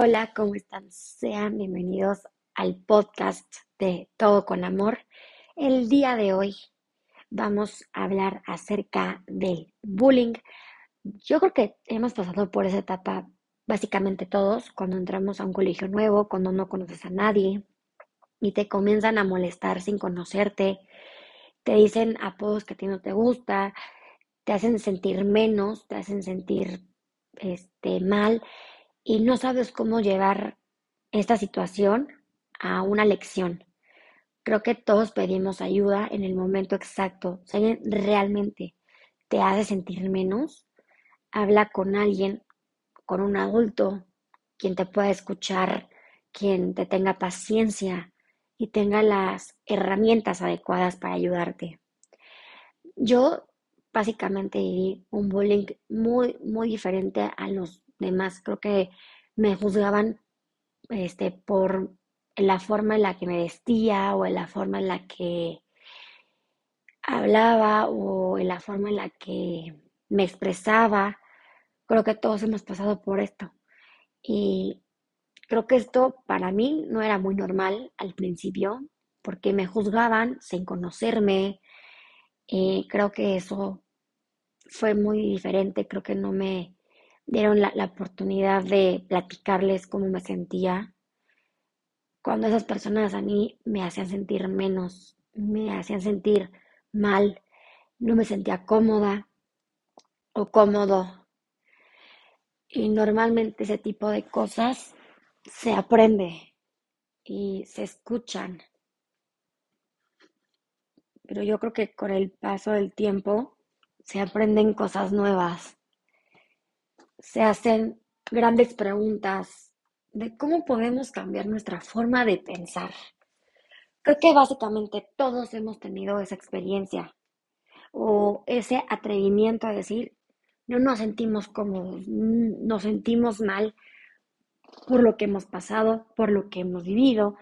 Hola, ¿cómo están? Sean bienvenidos al podcast de Todo con Amor. El día de hoy vamos a hablar acerca del bullying. Yo creo que hemos pasado por esa etapa básicamente todos, cuando entramos a un colegio nuevo, cuando no conoces a nadie y te comienzan a molestar sin conocerte, te dicen apodos que a ti no te gusta, te hacen sentir menos, te hacen sentir este, mal y no sabes cómo llevar esta situación a una lección. Creo que todos pedimos ayuda en el momento exacto. Si alguien realmente te hace sentir menos, habla con alguien, con un adulto, quien te pueda escuchar, quien te tenga paciencia y tenga las herramientas adecuadas para ayudarte. Yo básicamente viví un bullying muy, muy diferente a los demás. Creo que me juzgaban este, por la forma en la que me vestía o en la forma en la que hablaba o en la forma en la que me expresaba. Creo que todos hemos pasado por esto. Y creo que esto para mí no era muy normal al principio, porque me juzgaban sin conocerme. y creo que eso fue muy diferente. Creo que no me dieron la, oportunidad de platicarles cómo me sentía, cuando esas personas a mí me hacían sentir menos, me hacían sentir mal, no me sentía cómoda o cómodo. Y normalmente ese tipo de cosas se aprende y se escuchan. Pero yo creo que con el paso del tiempo se aprenden cosas nuevas se hacen grandes preguntas de cómo podemos cambiar nuestra forma de pensar. Creo que básicamente todos hemos tenido esa experiencia o ese atrevimiento a decir, no nos sentimos cómodos, nos sentimos mal por lo que hemos pasado, por lo que hemos vivido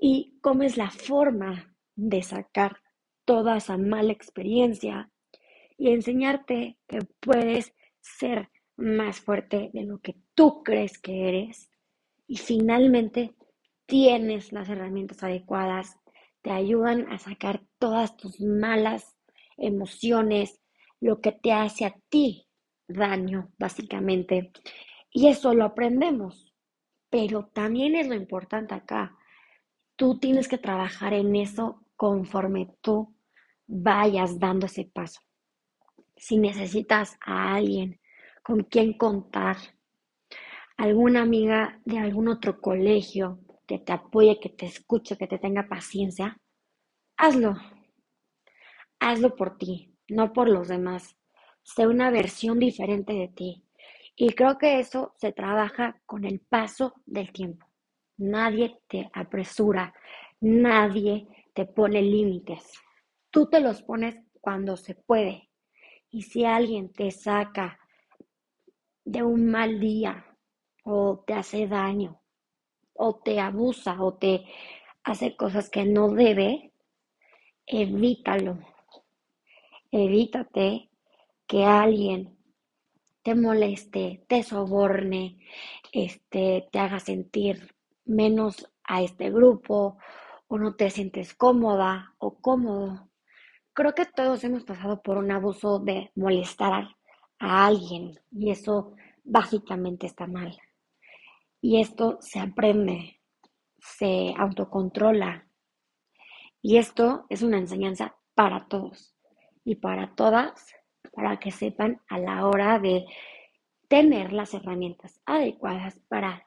y cómo es la forma de sacar toda esa mala experiencia y enseñarte que puedes ser más fuerte de lo que tú crees que eres y finalmente tienes las herramientas adecuadas, te ayudan a sacar todas tus malas emociones, lo que te hace a ti daño, básicamente. Y eso lo aprendemos, pero también es lo importante acá. Tú tienes que trabajar en eso conforme tú vayas dando ese paso. Si necesitas a alguien con quién contar, alguna amiga de algún otro colegio que te apoye, que te escuche, que te tenga paciencia, hazlo. Hazlo por ti, no por los demás. Sé una versión diferente de ti. Y creo que eso se trabaja con el paso del tiempo. Nadie te apresura, nadie te pone límites. Tú te los pones cuando se puede. Y si alguien te saca de un mal día o te hace daño o te abusa o te hace cosas que no debe, evítalo. Evítate que alguien te moleste, te soborne, este, te haga sentir menos a este grupo o no te sientes cómoda o cómodo. Creo que todos hemos pasado por un abuso de molestar a alguien y eso básicamente está mal. Y esto se aprende, se autocontrola. Y esto es una enseñanza para todos y para todas, para que sepan a la hora de tener las herramientas adecuadas para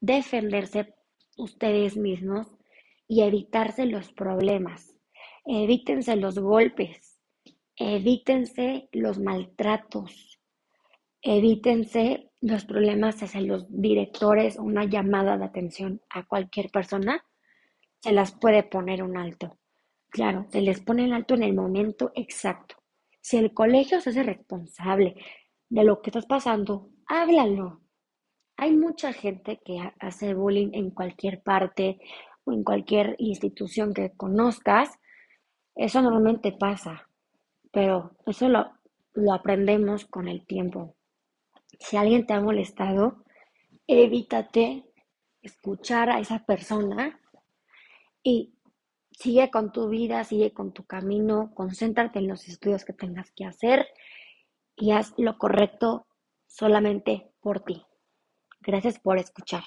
defenderse ustedes mismos y evitarse los problemas. Evítense los golpes, evítense los maltratos, evítense los problemas hacia los directores o una llamada de atención a cualquier persona, se las puede poner un alto. Claro, se les pone el alto en el momento exacto. Si el colegio se hace responsable de lo que estás pasando, háblalo. Hay mucha gente que hace bullying en cualquier parte o en cualquier institución que conozcas. Eso normalmente pasa pero eso lo, lo aprendemos con el tiempo. Si alguien te ha molestado, evítate escuchar a esa persona y sigue con tu vida, sigue con tu camino, concéntrate en los estudios que tengas que hacer y haz lo correcto solamente por ti. Gracias por escuchar.